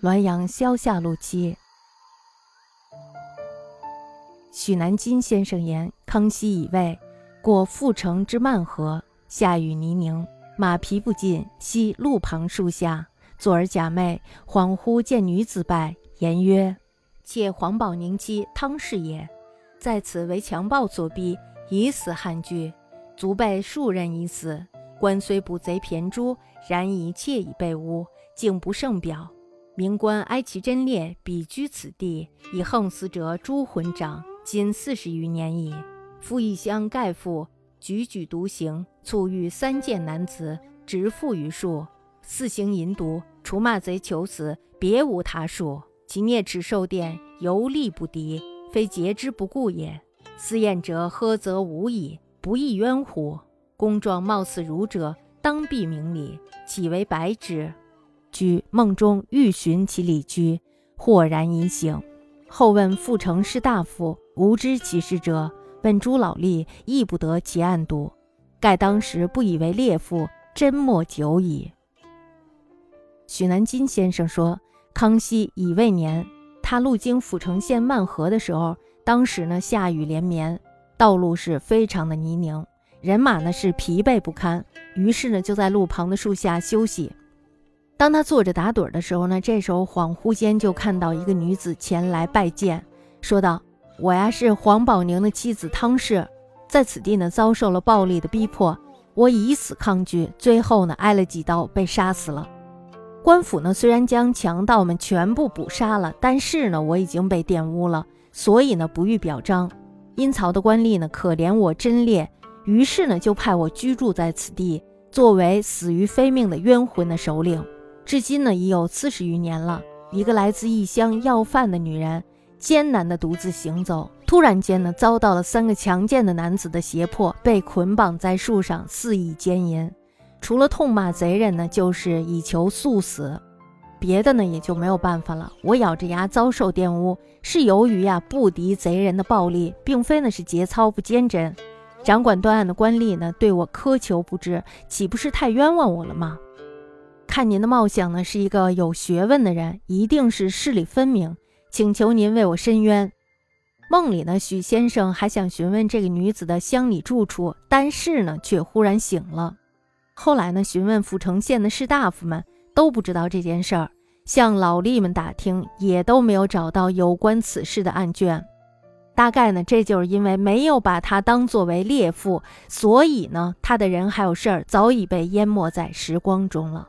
滦阳萧下路七。许南金先生言：康熙已位，过阜城之漫河，下雨泥泞，马匹不进，悉路旁树下，坐而假寐，恍惚见女子拜，言曰：“妾黄宝宁妻汤氏也，在此为强暴所逼，以死汉居，足被数人已死。官虽捕贼骈诛，然一妾已被污，竟不胜表。”明官哀其贞烈，比居此地，以横死者诛魂掌，今四十余年矣。夫一乡盖父，踽踽独行，卒遇三贱男子，直缚于树，四行淫毒，除骂贼求死，别无他术。其啮齿受电，犹力不敌，非节之不顾也。思验者，呵则无矣，不亦冤乎？公状貌似儒者，当必明理，岂为白之？居梦中欲寻其里居，豁然已醒。后问阜城士大夫，无知其事者。问诸老吏，亦不得其案牍。盖当时不以为烈妇，真莫久矣。许南金先生说，康熙乙未年，他路经阜城县漫河的时候，当时呢下雨连绵，道路是非常的泥泞，人马呢是疲惫不堪，于是呢就在路旁的树下休息。当他坐着打盹的时候呢，这时候恍惚间就看到一个女子前来拜见，说道：“我呀是黄宝宁的妻子汤氏，在此地呢遭受了暴力的逼迫，我以死抗拒，最后呢挨了几刀被杀死了。官府呢虽然将强盗们全部捕杀了，但是呢我已经被玷污了，所以呢不予表彰。阴曹的官吏呢可怜我贞烈，于是呢就派我居住在此地，作为死于非命的冤魂的首领。”至今呢，已有四十余年了。一个来自异乡要饭的女人，艰难地独自行走，突然间呢，遭到了三个强健的男子的胁迫，被捆绑在树上肆意奸淫。除了痛骂贼人呢，就是以求速死，别的呢也就没有办法了。我咬着牙遭受玷污，是由于呀不敌贼人的暴力，并非呢是节操不坚贞。掌管断案的官吏呢对我苛求不至，岂不是太冤枉我了吗？看您的貌相呢，是一个有学问的人，一定是事理分明，请求您为我伸冤。梦里呢，许先生还想询问这个女子的乡里住处，但是呢，却忽然醒了。后来呢，询问阜城县的士大夫们，都不知道这件事儿，向老吏们打听，也都没有找到有关此事的案卷。大概呢，这就是因为没有把他当作为烈妇，所以呢，他的人还有事儿早已被淹没在时光中了。